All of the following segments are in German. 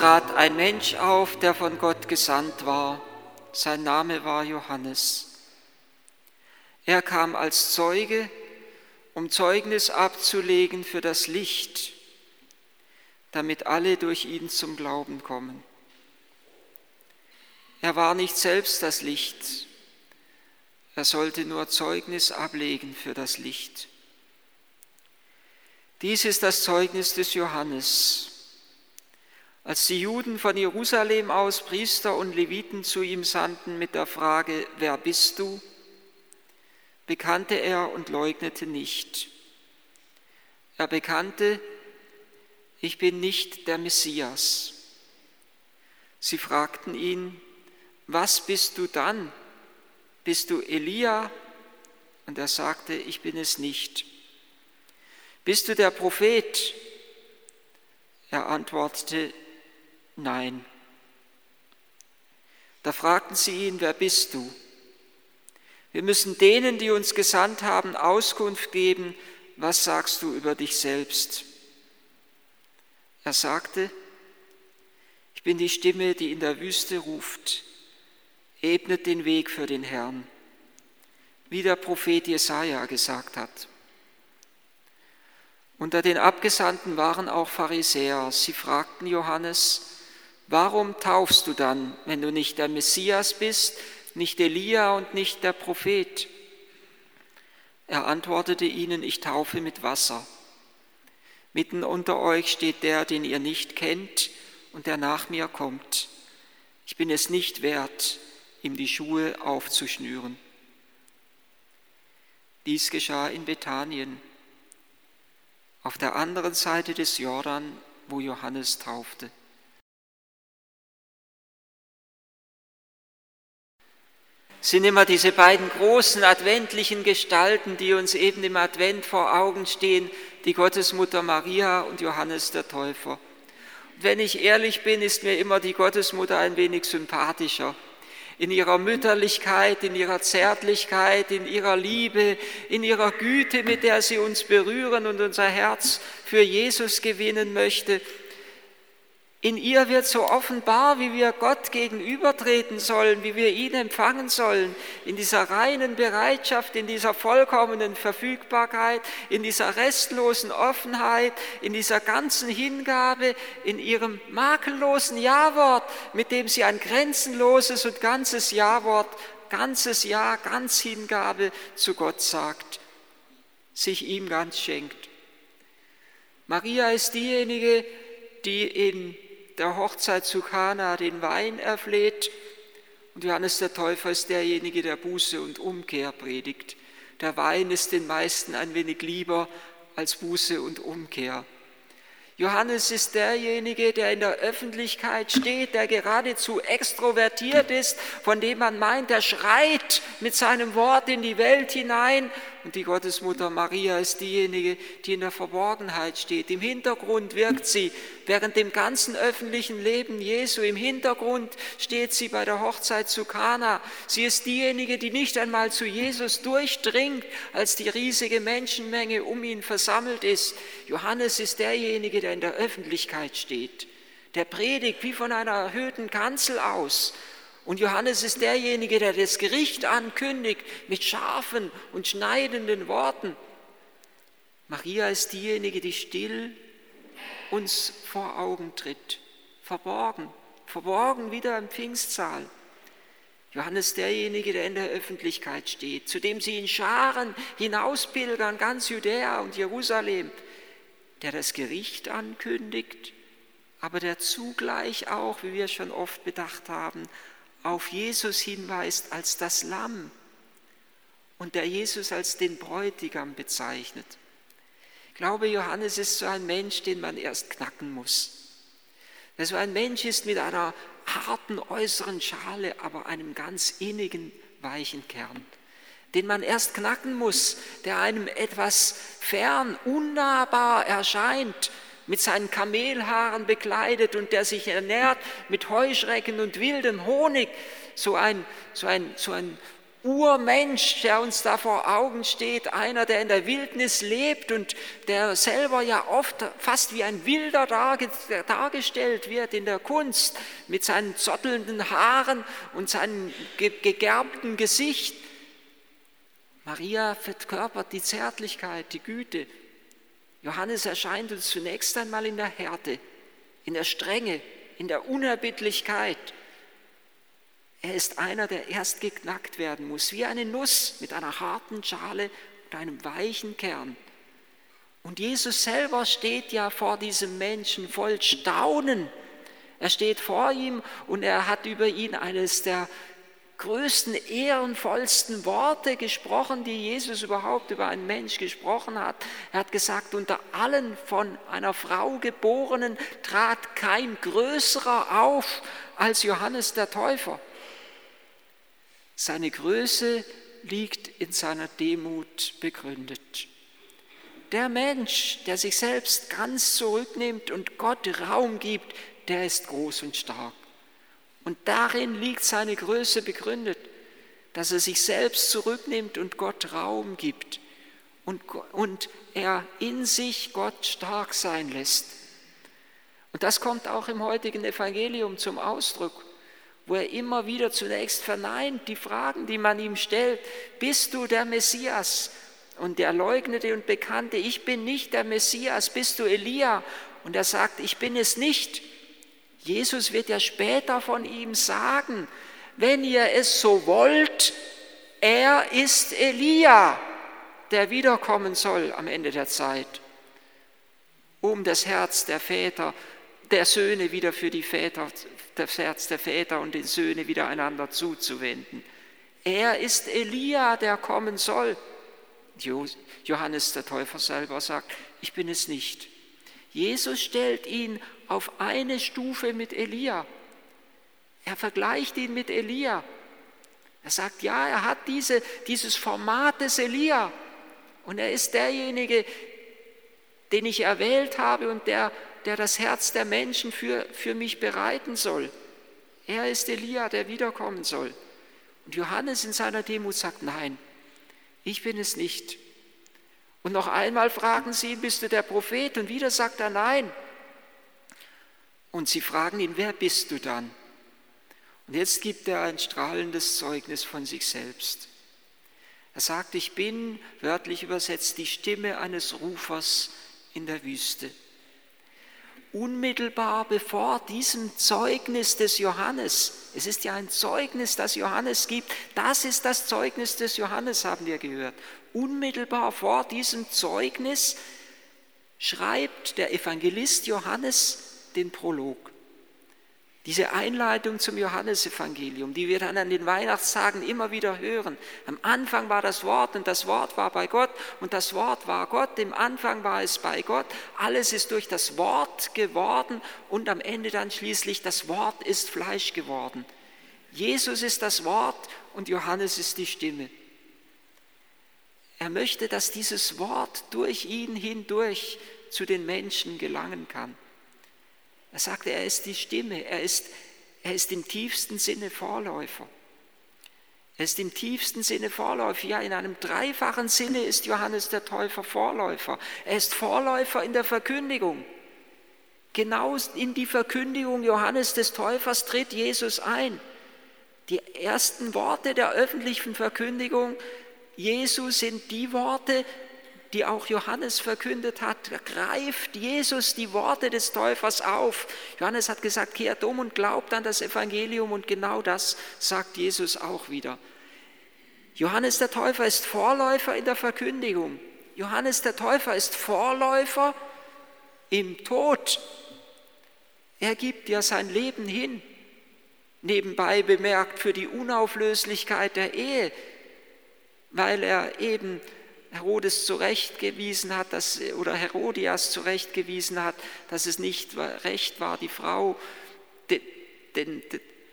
Trat ein Mensch auf, der von Gott gesandt war. Sein Name war Johannes. Er kam als Zeuge, um Zeugnis abzulegen für das Licht, damit alle durch ihn zum Glauben kommen. Er war nicht selbst das Licht, er sollte nur Zeugnis ablegen für das Licht. Dies ist das Zeugnis des Johannes. Als die Juden von Jerusalem aus Priester und Leviten zu ihm sandten mit der Frage, wer bist du? bekannte er und leugnete nicht. Er bekannte, ich bin nicht der Messias. Sie fragten ihn, was bist du dann? Bist du Elia? Und er sagte, ich bin es nicht. Bist du der Prophet? Er antwortete, nein. Da fragten sie ihn, wer bist du? Wir müssen denen, die uns gesandt haben, Auskunft geben, was sagst du über dich selbst? Er sagte, ich bin die Stimme, die in der Wüste ruft, ebnet den Weg für den Herrn, wie der Prophet Jesaja gesagt hat. Unter den Abgesandten waren auch Pharisäer. Sie fragten Johannes, warum taufst du dann, wenn du nicht der Messias bist, nicht Elia und nicht der Prophet. Er antwortete ihnen, ich taufe mit Wasser. Mitten unter euch steht der, den ihr nicht kennt und der nach mir kommt. Ich bin es nicht wert, ihm die Schuhe aufzuschnüren. Dies geschah in Bethanien, auf der anderen Seite des Jordan, wo Johannes taufte. Sind immer diese beiden großen adventlichen Gestalten, die uns eben im Advent vor Augen stehen, die Gottesmutter Maria und Johannes der Täufer. Und wenn ich ehrlich bin, ist mir immer die Gottesmutter ein wenig sympathischer. In ihrer Mütterlichkeit, in ihrer Zärtlichkeit, in ihrer Liebe, in ihrer Güte, mit der sie uns berühren und unser Herz für Jesus gewinnen möchte. In ihr wird so offenbar, wie wir Gott gegenübertreten sollen, wie wir ihn empfangen sollen, in dieser reinen Bereitschaft, in dieser vollkommenen Verfügbarkeit, in dieser restlosen Offenheit, in dieser ganzen Hingabe, in ihrem makellosen Ja-Wort, mit dem sie ein grenzenloses und ganzes Ja-Wort, ganzes Ja, ganz Hingabe zu Gott sagt, sich ihm ganz schenkt. Maria ist diejenige, die in der Hochzeit zu Kana den Wein erfleht und Johannes der Täufer ist derjenige, der Buße und Umkehr predigt. Der Wein ist den meisten ein wenig lieber als Buße und Umkehr. Johannes ist derjenige, der in der Öffentlichkeit steht, der geradezu extrovertiert ist, von dem man meint, er schreit mit seinem Wort in die Welt hinein. Und die Gottesmutter Maria ist diejenige, die in der Verborgenheit steht. Im Hintergrund wirkt sie während dem ganzen öffentlichen Leben Jesu. Im Hintergrund steht sie bei der Hochzeit zu Kana. Sie ist diejenige, die nicht einmal zu Jesus durchdringt, als die riesige Menschenmenge um ihn versammelt ist. Johannes ist derjenige, der in der Öffentlichkeit steht. Der predigt wie von einer erhöhten Kanzel aus. Und Johannes ist derjenige, der das Gericht ankündigt mit scharfen und schneidenden Worten. Maria ist diejenige, die still uns vor Augen tritt, verborgen, verborgen wieder im Pfingstsaal. Johannes derjenige, der in der Öffentlichkeit steht, zu dem sie in Scharen hinauspilgern, ganz Judäa und Jerusalem, der das Gericht ankündigt, aber der zugleich auch, wie wir schon oft bedacht haben, auf Jesus hinweist als das Lamm und der Jesus als den Bräutigam bezeichnet. Ich glaube, Johannes ist so ein Mensch, den man erst knacken muss. Der so ein Mensch ist mit einer harten äußeren Schale, aber einem ganz innigen, weichen Kern, den man erst knacken muss, der einem etwas fern, unnahbar erscheint, mit seinen Kamelhaaren bekleidet und der sich ernährt mit Heuschrecken und wildem Honig, so ein, so ein, so ein Urmensch, der uns da vor Augen steht, einer, der in der Wildnis lebt und der selber ja oft fast wie ein Wilder dargestellt wird in der Kunst, mit seinen zottelnden Haaren und seinem gegerbten Gesicht. Maria verkörpert die Zärtlichkeit, die Güte. Johannes erscheint uns zunächst einmal in der Härte, in der Strenge, in der Unerbittlichkeit. Er ist einer, der erst geknackt werden muss, wie eine Nuss mit einer harten Schale und einem weichen Kern. Und Jesus selber steht ja vor diesem Menschen voll Staunen. Er steht vor ihm und er hat über ihn eines der größten, ehrenvollsten Worte gesprochen, die Jesus überhaupt über einen Mensch gesprochen hat. Er hat gesagt, unter allen von einer Frau geborenen trat kein größerer auf als Johannes der Täufer. Seine Größe liegt in seiner Demut begründet. Der Mensch, der sich selbst ganz zurücknimmt und Gott Raum gibt, der ist groß und stark. Und darin liegt seine Größe begründet, dass er sich selbst zurücknimmt und Gott Raum gibt und, und er in sich Gott stark sein lässt. Und das kommt auch im heutigen Evangelium zum Ausdruck wo er immer wieder zunächst verneint die Fragen, die man ihm stellt. Bist du der Messias? Und er leugnete und bekannte, ich bin nicht der Messias, bist du Elia? Und er sagt, ich bin es nicht. Jesus wird ja später von ihm sagen, wenn ihr es so wollt, er ist Elia, der wiederkommen soll am Ende der Zeit, um das Herz der Väter, der Söhne wieder für die Väter das Herz der Väter und den Söhne wieder einander zuzuwenden. Er ist Elia, der kommen soll. Johannes der Täufer selber sagt, ich bin es nicht. Jesus stellt ihn auf eine Stufe mit Elia. Er vergleicht ihn mit Elia. Er sagt, ja, er hat diese, dieses Format des Elia. Und er ist derjenige, den ich erwählt habe und der der das Herz der Menschen für, für mich bereiten soll. Er ist Elia, der wiederkommen soll. Und Johannes in seiner Demut sagt, nein, ich bin es nicht. Und noch einmal fragen sie ihn, bist du der Prophet? Und wieder sagt er, nein. Und sie fragen ihn, wer bist du dann? Und jetzt gibt er ein strahlendes Zeugnis von sich selbst. Er sagt, ich bin, wörtlich übersetzt, die Stimme eines Rufers in der Wüste unmittelbar bevor diesem Zeugnis des Johannes, es ist ja ein Zeugnis, das Johannes gibt, das ist das Zeugnis des Johannes, haben wir gehört. Unmittelbar vor diesem Zeugnis schreibt der Evangelist Johannes den Prolog. Diese Einleitung zum Johannesevangelium, die wir dann an den Weihnachtstagen immer wieder hören. Am Anfang war das Wort und das Wort war bei Gott und das Wort war Gott. Im Anfang war es bei Gott. Alles ist durch das Wort geworden und am Ende dann schließlich das Wort ist Fleisch geworden. Jesus ist das Wort und Johannes ist die Stimme. Er möchte, dass dieses Wort durch ihn hindurch zu den Menschen gelangen kann. Er sagte, er ist die Stimme, er ist, er ist im tiefsten Sinne Vorläufer. Er ist im tiefsten Sinne Vorläufer. Ja, in einem dreifachen Sinne ist Johannes der Täufer Vorläufer. Er ist Vorläufer in der Verkündigung. Genau in die Verkündigung Johannes des Täufers tritt Jesus ein. Die ersten Worte der öffentlichen Verkündigung Jesu sind die Worte, die auch Johannes verkündet hat, greift Jesus die Worte des Täufers auf. Johannes hat gesagt, kehrt um und glaubt an das Evangelium und genau das sagt Jesus auch wieder. Johannes der Täufer ist Vorläufer in der Verkündigung. Johannes der Täufer ist Vorläufer im Tod. Er gibt ja sein Leben hin, nebenbei bemerkt für die Unauflöslichkeit der Ehe, weil er eben Herodes zurechtgewiesen hat, dass, oder Herodias zurechtgewiesen hat, dass es nicht recht war, die Frau, den, den,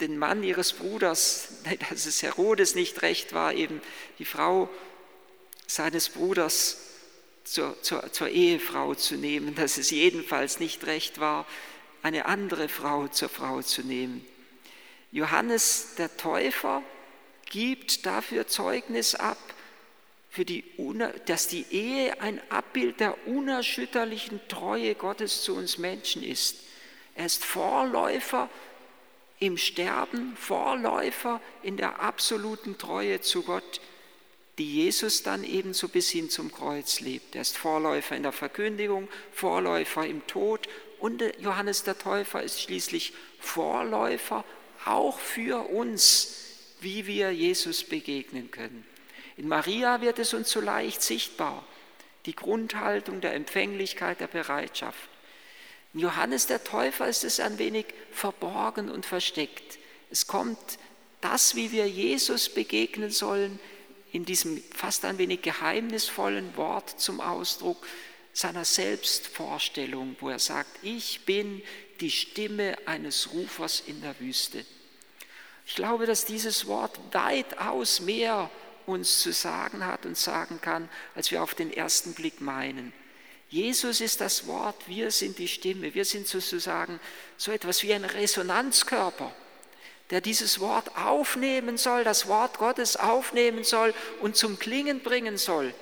den Mann ihres Bruders, dass es Herodes nicht recht war, eben die Frau seines Bruders zur, zur, zur Ehefrau zu nehmen, dass es jedenfalls nicht recht war, eine andere Frau zur Frau zu nehmen. Johannes der Täufer gibt dafür Zeugnis ab, die, dass die Ehe ein Abbild der unerschütterlichen Treue Gottes zu uns Menschen ist. Er ist Vorläufer im Sterben, Vorläufer in der absoluten Treue zu Gott, die Jesus dann ebenso bis hin zum Kreuz lebt. Er ist Vorläufer in der Verkündigung, Vorläufer im Tod und Johannes der Täufer ist schließlich Vorläufer auch für uns, wie wir Jesus begegnen können. In Maria wird es uns so leicht sichtbar, die Grundhaltung der Empfänglichkeit, der Bereitschaft. In Johannes der Täufer ist es ein wenig verborgen und versteckt. Es kommt das, wie wir Jesus begegnen sollen, in diesem fast ein wenig geheimnisvollen Wort zum Ausdruck seiner Selbstvorstellung, wo er sagt, ich bin die Stimme eines Rufers in der Wüste. Ich glaube, dass dieses Wort weitaus mehr uns zu sagen hat und sagen kann, als wir auf den ersten Blick meinen. Jesus ist das Wort, wir sind die Stimme, wir sind sozusagen so etwas wie ein Resonanzkörper der dieses Wort aufnehmen soll, das Wort Gottes aufnehmen soll und zum Klingen bringen soll.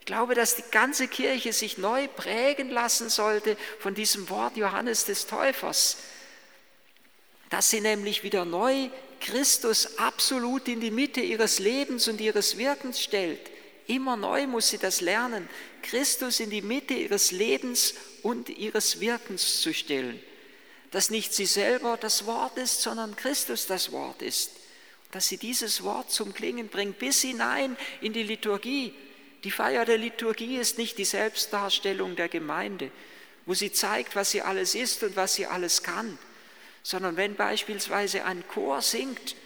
Ich glaube, dass die ganze Kirche sich neu prägen lassen sollte von diesem Wort Johannes des Täufers, dass sie nämlich wieder neu Christus absolut in die Mitte ihres Lebens und ihres Wirkens stellt. Immer neu muss sie das lernen, Christus in die Mitte ihres Lebens und ihres Wirkens zu stellen dass nicht sie selber das Wort ist, sondern Christus das Wort ist. Dass sie dieses Wort zum Klingen bringt, bis hinein in die Liturgie. Die Feier der Liturgie ist nicht die Selbstdarstellung der Gemeinde, wo sie zeigt, was sie alles ist und was sie alles kann, sondern wenn beispielsweise ein Chor singt,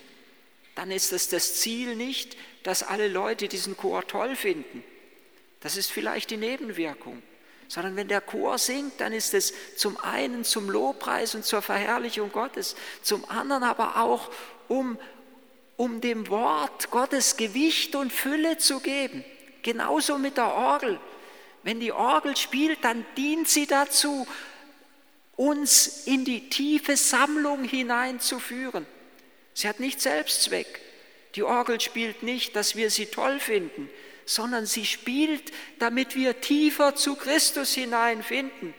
dann ist es das Ziel nicht, dass alle Leute diesen Chor toll finden. Das ist vielleicht die Nebenwirkung sondern wenn der Chor singt, dann ist es zum einen zum Lobpreis und zur Verherrlichung Gottes, zum anderen aber auch um, um dem Wort Gottes Gewicht und Fülle zu geben. Genauso mit der Orgel. Wenn die Orgel spielt, dann dient sie dazu, uns in die tiefe Sammlung hineinzuführen. Sie hat nicht Selbstzweck. Die Orgel spielt nicht, dass wir sie toll finden, sondern sie spielt, damit wir tiefer zu Christus hineinfinden,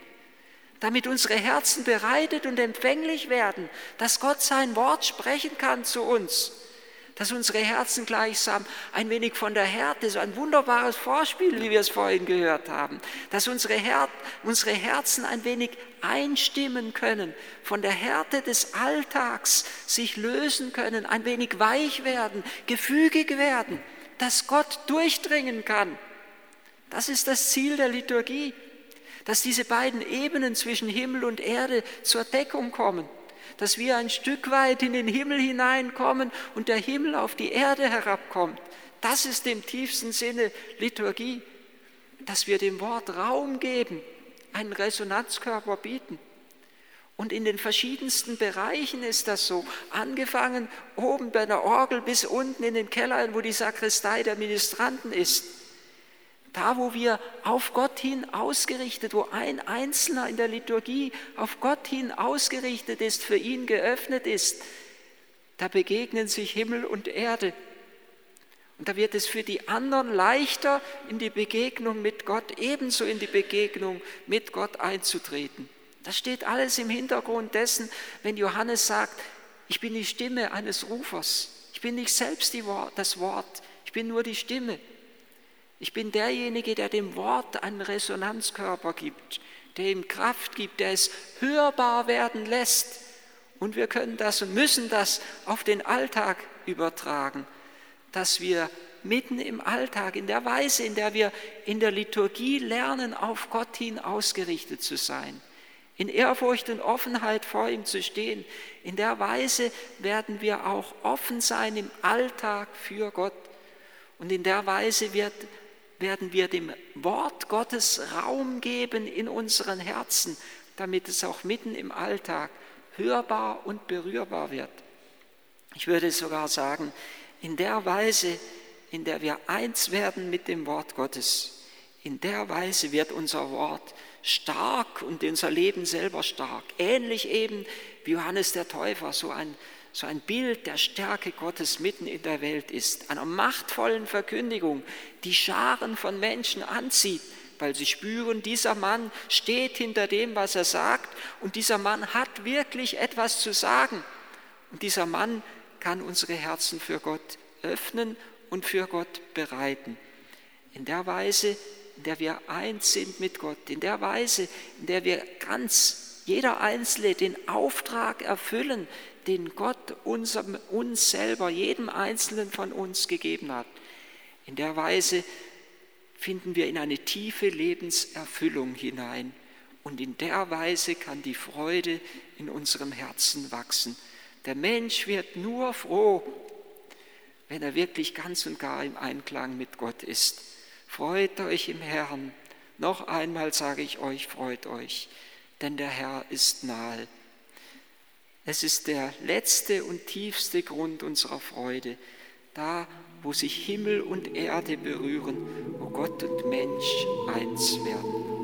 damit unsere Herzen bereitet und empfänglich werden, dass Gott sein Wort sprechen kann zu uns, dass unsere Herzen gleichsam ein wenig von der Härte, so ein wunderbares Vorspiel, wie wir es vorhin gehört haben, dass unsere, Her unsere Herzen ein wenig einstimmen können, von der Härte des Alltags sich lösen können, ein wenig weich werden, gefügig werden dass Gott durchdringen kann. Das ist das Ziel der Liturgie, dass diese beiden Ebenen zwischen Himmel und Erde zur Deckung kommen, dass wir ein Stück weit in den Himmel hineinkommen und der Himmel auf die Erde herabkommt. Das ist im tiefsten Sinne Liturgie, dass wir dem Wort Raum geben, einen Resonanzkörper bieten. Und in den verschiedensten Bereichen ist das so. Angefangen oben bei der Orgel bis unten in den Kellern, wo die Sakristei der Ministranten ist. Da, wo wir auf Gott hin ausgerichtet, wo ein Einzelner in der Liturgie auf Gott hin ausgerichtet ist, für ihn geöffnet ist, da begegnen sich Himmel und Erde. Und da wird es für die anderen leichter, in die Begegnung mit Gott, ebenso in die Begegnung mit Gott einzutreten. Das steht alles im Hintergrund dessen, wenn Johannes sagt, ich bin die Stimme eines Rufers. Ich bin nicht selbst Wort, das Wort, ich bin nur die Stimme. Ich bin derjenige, der dem Wort einen Resonanzkörper gibt, der ihm Kraft gibt, der es hörbar werden lässt. Und wir können das und müssen das auf den Alltag übertragen, dass wir mitten im Alltag, in der Weise, in der wir in der Liturgie lernen, auf Gott hin ausgerichtet zu sein in Ehrfurcht und Offenheit vor ihm zu stehen. In der Weise werden wir auch offen sein im Alltag für Gott. Und in der Weise wird, werden wir dem Wort Gottes Raum geben in unseren Herzen, damit es auch mitten im Alltag hörbar und berührbar wird. Ich würde sogar sagen, in der Weise, in der wir eins werden mit dem Wort Gottes, in der Weise wird unser Wort stark und unser Leben selber stark. Ähnlich eben wie Johannes der Täufer, so ein, so ein Bild der Stärke Gottes mitten in der Welt ist, einer machtvollen Verkündigung, die Scharen von Menschen anzieht, weil sie spüren, dieser Mann steht hinter dem, was er sagt und dieser Mann hat wirklich etwas zu sagen. Und dieser Mann kann unsere Herzen für Gott öffnen und für Gott bereiten. In der Weise, in der wir eins sind mit Gott, in der Weise, in der wir ganz, jeder Einzelne, den Auftrag erfüllen, den Gott unserem, uns selber, jedem Einzelnen von uns gegeben hat. In der Weise finden wir in eine tiefe Lebenserfüllung hinein. Und in der Weise kann die Freude in unserem Herzen wachsen. Der Mensch wird nur froh, wenn er wirklich ganz und gar im Einklang mit Gott ist. Freut euch im Herrn. Noch einmal sage ich euch, freut euch, denn der Herr ist nahe. Es ist der letzte und tiefste Grund unserer Freude, da wo sich Himmel und Erde berühren, wo Gott und Mensch eins werden.